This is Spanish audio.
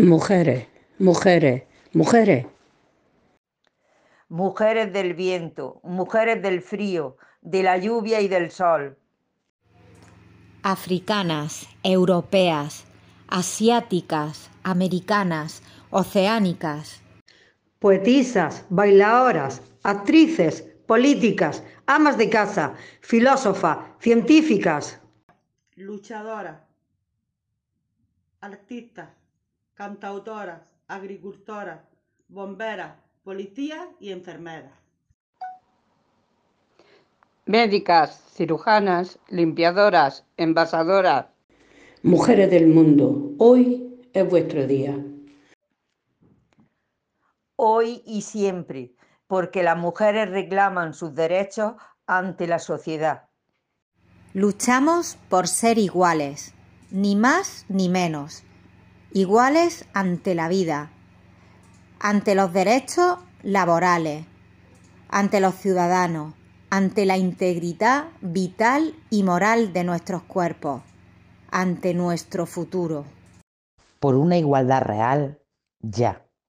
Mujeres, mujeres, mujeres. Mujeres del viento, mujeres del frío, de la lluvia y del sol. Africanas, europeas, asiáticas, americanas, oceánicas. Poetisas, bailadoras, actrices, políticas, amas de casa, filósofas, científicas. Luchadoras, artistas, cantautoras, agricultoras, bomberas, policías y enfermeras. Médicas, cirujanas, limpiadoras, envasadoras. Mujeres del mundo, hoy es vuestro día. Hoy y siempre, porque las mujeres reclaman sus derechos ante la sociedad. Luchamos por ser iguales, ni más ni menos, iguales ante la vida, ante los derechos laborales, ante los ciudadanos, ante la integridad vital y moral de nuestros cuerpos, ante nuestro futuro. Por una igualdad real, ya.